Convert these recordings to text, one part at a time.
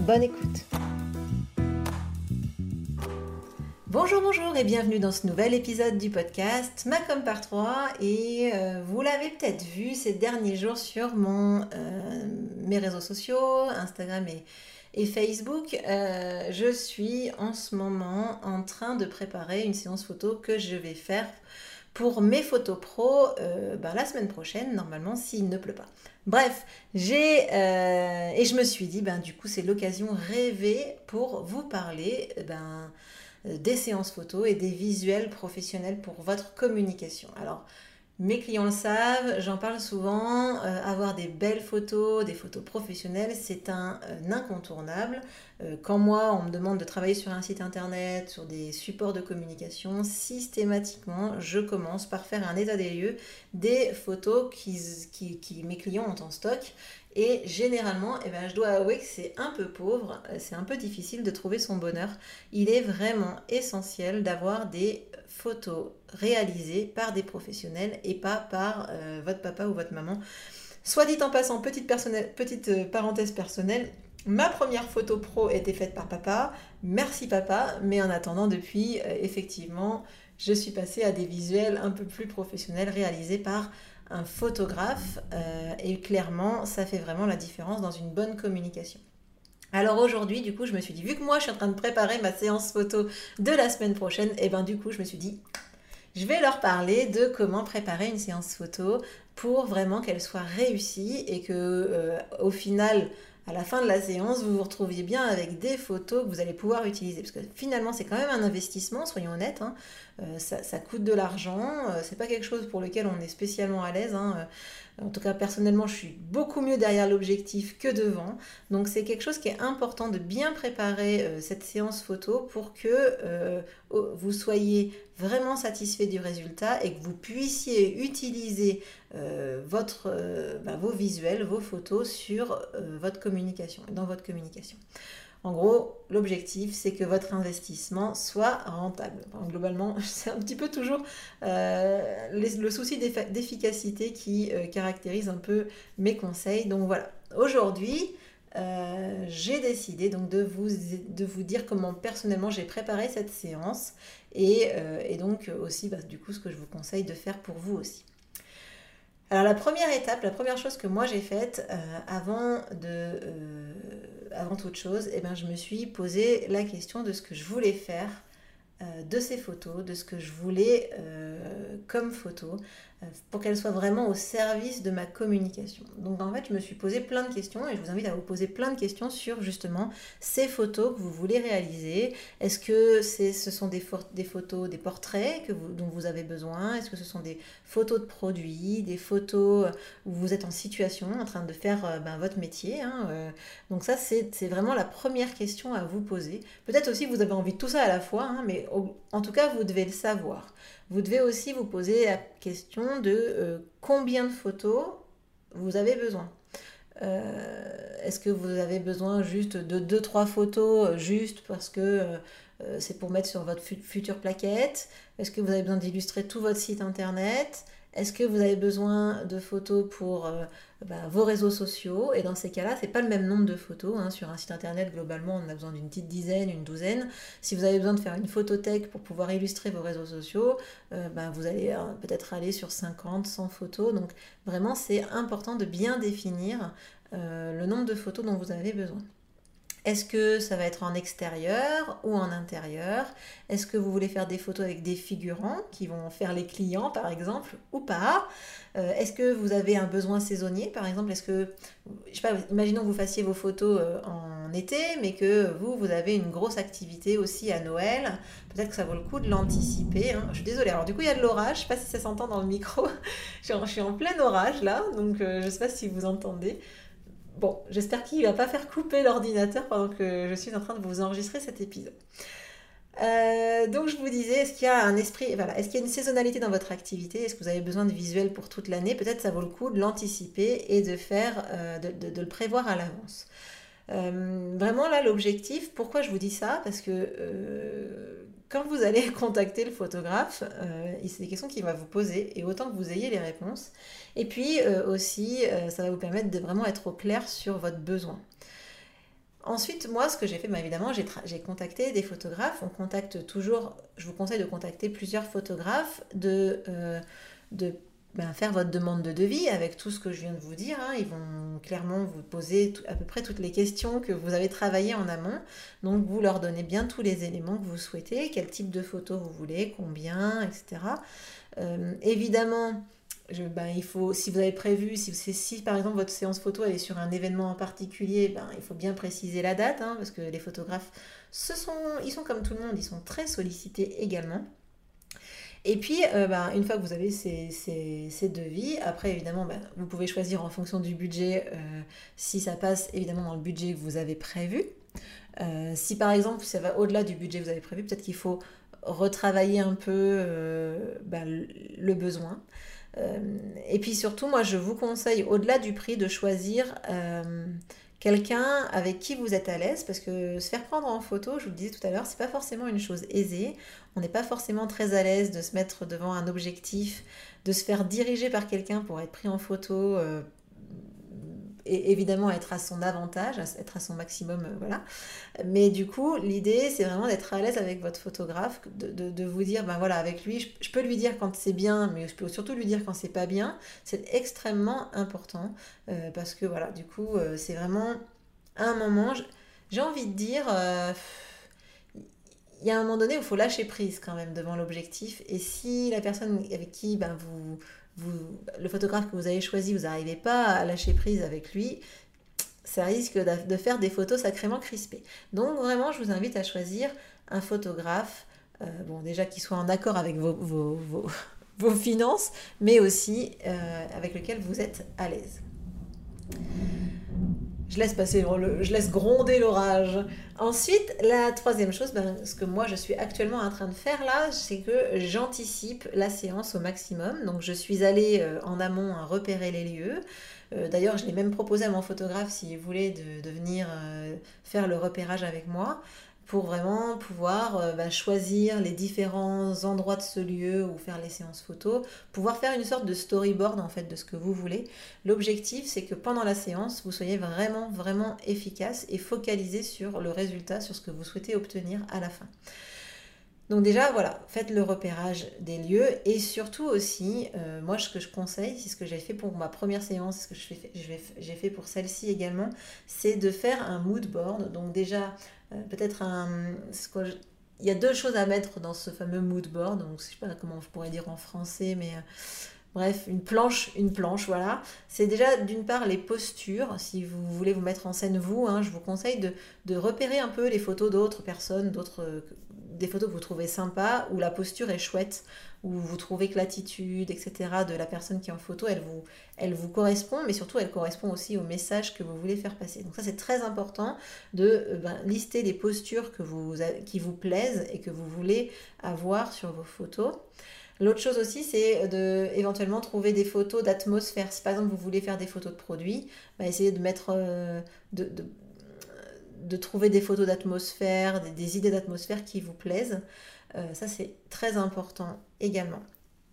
Bonne écoute. Bonjour, bonjour et bienvenue dans ce nouvel épisode du podcast Macom par 3 et euh, vous l'avez peut-être vu ces derniers jours sur mon, euh, mes réseaux sociaux, Instagram et, Facebook. Euh, je suis en ce moment en train de préparer une séance photo que je vais faire pour mes photos pro ben, la semaine prochaine, normalement, s'il ne pleut pas. Bref, j'ai euh, et je me suis dit, ben du coup, c'est l'occasion rêvée pour vous parler ben, des séances photos et des visuels professionnels pour votre communication. Alors, mes clients le savent, j'en parle souvent, euh, avoir des belles photos, des photos professionnelles, c'est un, euh, incontournable. Euh, quand moi, on me demande de travailler sur un site internet, sur des supports de communication, systématiquement, je commence par faire un état des lieux des photos qui, mes clients ont en stock. Et généralement, eh ben, je dois avouer que c'est un peu pauvre, c'est un peu difficile de trouver son bonheur. Il est vraiment essentiel d'avoir des photos réalisées par des professionnels et pas par euh, votre papa ou votre maman. Soit dit en passant, petite, euh, parenthèse personnelle, ma première photo pro était faite par papa. Merci papa, mais en attendant, depuis, euh, effectivement, je suis passée à des visuels un peu plus professionnels réalisés par un photographe. et clairement, ça fait vraiment la différence dans une bonne communication. Alors aujourd'hui, du coup, je me suis dit, vu que moi, je suis en train de préparer ma séance photo de la semaine prochaine, et eh ben du coup, je me suis dit, je vais leur parler de comment préparer une séance photo pour vraiment qu'elle soit réussie et que euh, au final, à la fin de la séance, vous vous retrouviez bien avec des photos que vous allez pouvoir utiliser. Parce que finalement, c'est quand même un investissement, soyons honnêtes. Hein. Euh, ça, coûte de l'argent. Euh, c'est pas quelque chose pour lequel on est spécialement à l'aise. Hein. En tout cas, personnellement, je suis beaucoup mieux derrière l'objectif que devant. Donc, c'est quelque chose qui est important de bien préparer euh, cette séance photo pour que euh, vous soyez vraiment satisfait du résultat et que vous puissiez utiliser euh, votre, bah, vos visuels, vos photos sur votre communication, dans votre communication. En gros, l'objectif, c'est que votre investissement soit rentable. globalement, c'est un petit peu toujours euh, le souci d'efficacité qui euh, caractérise un peu mes conseils. Donc voilà, aujourd'hui, euh, j'ai décidé donc de vous, de vous dire comment personnellement j'ai préparé cette séance et, donc aussi bah, du coup ce que je vous conseille de faire pour vous aussi. Alors la première étape, la première chose que moi j'ai faite avant de avant toute chose, eh ben, je me suis posé la question de ce que je voulais faire euh, de ces photos, de ce que je voulais euh, comme photo, euh, pour qu'elles soient vraiment au service de ma communication. Donc en fait, je me suis posé plein de questions et je vous invite à vous poser plein de questions sur justement ces photos que vous voulez réaliser. Est-ce que ce sont des, photos, des portraits que vous, dont vous avez besoin? Est-ce que ce sont des photos de produits, des photos où vous êtes en situation, en train de faire ben, votre métier hein, Donc ça, c'est vraiment la première question à vous poser. Peut-être aussi vous avez envie de tout ça à la fois, hein, mais en tout cas, vous devez le savoir. Vous devez aussi vous poser la question de euh, combien de photos vous avez besoin. Euh, est-ce que vous avez besoin juste de 2-3 photos euh, juste parce que c'est pour mettre sur votre future plaquette? Est-ce que vous avez besoin d'illustrer tout votre site internet? Est-ce que vous avez besoin de photos pour euh, bah, vos réseaux sociaux? Et dans ces cas-là, ce n'est pas le même nombre de photos. Hein. Sur un site internet, globalement, on a besoin d'une petite dizaine, une douzaine. Si vous avez besoin de faire une photothèque pour pouvoir illustrer vos réseaux sociaux, euh, bah, vous allez euh, peut-être aller sur 50, 100 photos. Donc vraiment, c'est important de bien définir le nombre de photos dont vous avez besoin. Est-ce que ça va être en extérieur ou en intérieur? Est-ce que vous voulez faire des photos avec des figurants qui vont faire les clients par exemple ou pas? Euh, Est-ce que vous avez un besoin saisonnier par exemple? Est-ce que, je sais pas, imaginons que vous fassiez vos photos euh, en été mais que vous, vous avez une grosse activité aussi à Noël. Peut-être que ça vaut le coup de l'anticiper. Hein. Je suis désolée. Alors du coup, il y a de l'orage. Je sais pas si ça s'entend dans le micro. je suis en plein orage là, donc euh, je sais pas si vous entendez. Bon, j'espère qu'il ne va pas faire couper l'ordinateur pendant que je suis en train de vous enregistrer cet épisode. Euh, donc je vous disais, est-ce qu'il y a un esprit, voilà, est-ce qu'il y a une saisonnalité dans votre activité? Est-ce que vous avez besoin de visuels pour toute l'année? Peut-être ça vaut le coup de l'anticiper et de faire, euh, de, le prévoir à l'avance. Euh, vraiment là, l'objectif, pourquoi je vous dis ça? Parce que quand vous allez contacter le photographe, c'est des questions qu'il va vous poser et autant que vous ayez les réponses. Et puis aussi, ça va vous permettre de vraiment être au clair sur votre besoin. Ensuite, moi, ce que j'ai fait, bah, évidemment, j'ai contacté des photographes. On contacte toujours, je vous conseille de contacter plusieurs photographes, de, euh, de ben, faire votre demande de devis avec tout ce que je viens de vous dire. Hein. Ils vont clairement vous poser à peu près toutes les questions que vous avez travaillées en amont. Donc, vous leur donnez bien tous les éléments que vous souhaitez, quel type de photo vous voulez, combien, etc. Euh, évidemment, ben, il faut, si vous avez prévu, si, par exemple votre séance photo est sur un événement en particulier, ben, il faut bien préciser la date, hein, parce que les photographes, ce sont, ils sont comme tout le monde, ils sont très sollicités également. Et puis, euh, ben, une fois que vous avez ces, ces, devis, après, évidemment, vous pouvez choisir en fonction du budget, euh, si ça passe évidemment dans le budget que vous avez prévu. Euh, si par exemple, ça va au-delà du budget que vous avez prévu, peut-être qu'il faut retravailler un peu le besoin. Et puis surtout, moi, je vous conseille, au-delà du prix, de choisir quelqu'un avec qui vous êtes à l'aise, parce que se faire prendre en photo, je vous le disais tout à l'heure, c'est pas forcément une chose aisée. On n'est pas forcément très à l'aise de se mettre devant un objectif, de se faire diriger par quelqu'un pour être pris en photo. Euh, et évidemment être à son avantage, être à son maximum, euh, voilà. Mais du coup, l'idée, c'est vraiment d'être à l'aise avec votre photographe, de, vous dire, ben voilà, avec lui, je, peux lui dire quand c'est bien, mais je peux surtout lui dire quand c'est pas bien. C'est extrêmement important euh, parce que voilà, du coup, euh, c'est vraiment un moment, j'ai envie de dire. Il y a un moment donné où il faut lâcher prise quand même devant l'objectif. Et si la personne avec qui ben, vous, le photographe que vous avez choisi, vous n'arrivez pas à lâcher prise avec lui, ça risque de faire des photos sacrément crispées. Donc vraiment, je vous invite à choisir un photographe, euh, bon déjà qui soit en accord avec vos, vos, finances, mais aussi euh, avec lequel vous êtes à l'aise je laisse passer, je laisse gronder l'orage. Ensuite, la troisième chose, ben, ce que moi je suis actuellement en train de faire là, c'est que j'anticipe la séance au maximum. Donc je suis allée euh, en amont à repérer les lieux. Euh, d'ailleurs, je l'ai même proposé à mon photographe s'il voulait de, venir euh, faire le repérage avec moi pour vraiment pouvoir euh, bah, choisir les différents endroits de ce lieu ou faire les séances photos, pouvoir faire une sorte de storyboard en fait de ce que vous voulez. L'objectif c'est que pendant la séance vous soyez vraiment vraiment efficace et focalisé sur le résultat, sur ce que vous souhaitez obtenir à la fin. Donc déjà, voilà, faites le repérage des lieux et surtout aussi, euh, moi ce que je conseille, c'est ce que j'ai fait pour ma première séance, ce que j'ai fait pour celle-ci également, c'est de faire un mood board. Donc déjà, euh, peut-être un... Il y a deux choses à mettre dans ce fameux mood board, donc je sais pas comment je pourrais dire en français, mais... Euh, bref, une planche, une planche, voilà. C'est déjà d'une part les postures. Si vous voulez vous mettre en scène vous, hein, je vous conseille de, repérer un peu les photos d'autres personnes, d'autres des photos que vous trouvez sympas, où la posture est chouette, où vous trouvez que l'attitude, etc., de la personne qui est en photo, elle vous, correspond, mais surtout elle correspond aussi au message que vous voulez faire passer. Donc ça c'est très important de euh, ben, lister les postures que vous, qui vous plaisent et que vous voulez avoir sur vos photos. L'autre chose aussi, c'est de éventuellement trouver des photos d'atmosphère. Si par exemple vous voulez faire des photos de produits, bah, essayez de mettre, euh, de trouver des photos d'atmosphère, des, idées d'atmosphère qui vous plaisent. Euh, ça, c'est très important également.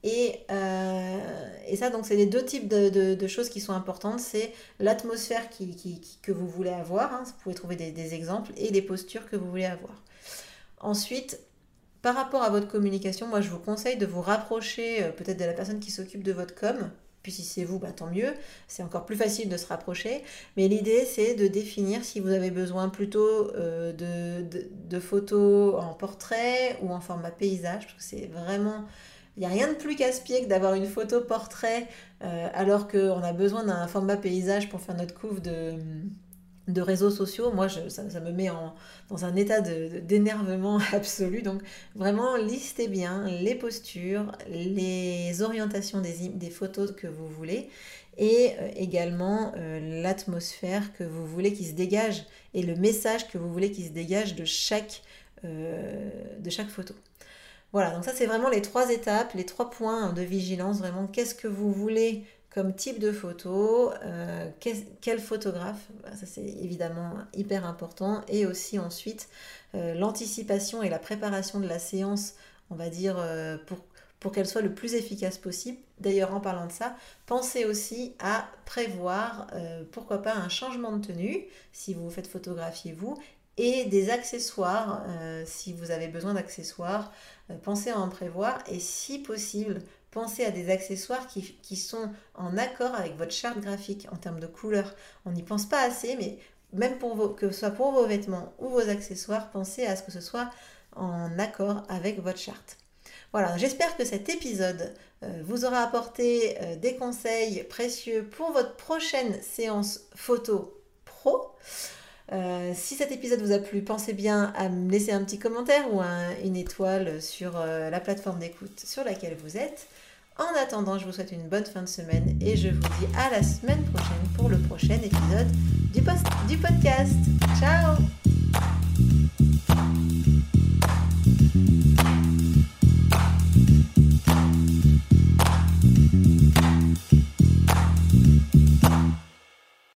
Et, euh, et ça, donc, c'est les deux types de, choses qui sont importantes. C'est l'atmosphère qui, que vous voulez avoir. Hein, vous pouvez trouver des, des, exemples. Et les postures que vous voulez avoir. Ensuite, par rapport à votre communication, moi, je vous conseille de vous rapprocher euh, peut-être de la personne qui s'occupe de votre com puis si c'est vous, bah, tant mieux, c'est encore plus facile de se rapprocher. Mais l'idée, c'est de définir si vous avez besoin plutôt euh, de, photos en portrait ou en format paysage, parce que c'est vraiment... Il n'y a rien de plus casse-pied que d'avoir une photo portrait euh, alors qu'on a besoin d'un format paysage pour faire notre couve de de réseaux sociaux, moi, ça, me met en, dans un état d'énervement absolu. Donc, vraiment, listez bien les postures, les orientations des, photos que vous voulez. et euh, également euh, l'atmosphère que vous voulez qui se dégage et le message que vous voulez qui se dégage chaque, de chaque photo. Voilà, donc ça c'est vraiment les trois étapes, les trois points de vigilance, vraiment qu'est-ce que vous voulez comme type de photo, quel photographe, ça c'est évidemment hyper important, et aussi ensuite l'anticipation et la préparation de la séance, on va dire, pour pour qu'elle soit le plus efficace possible. D'ailleurs, en parlant de ça, pensez aussi à prévoir, euh, pourquoi pas, un changement de tenue, si vous vous faites photographier vous, et des accessoires, euh, si vous avez besoin d'accessoires, euh, pensez à en prévoir, et si possible, pensez à des accessoires qui, sont en accord avec votre charte graphique en termes de couleur. On n'y pense pas assez, mais même pour que ce soit pour vos vêtements ou vos accessoires, pensez à ce que ce soit en accord avec votre charte. Voilà, j'espère que cet épisode euh, vous aura apporté euh, des conseils précieux pour votre prochaine séance photo pro. Euh, si cet épisode vous a plu, pensez bien à me laisser un petit commentaire ou une étoile sur la plateforme d'écoute sur laquelle vous êtes. En attendant, je vous souhaite une bonne fin de semaine et je vous dis à la semaine prochaine pour le prochain épisode du podcast. Ciao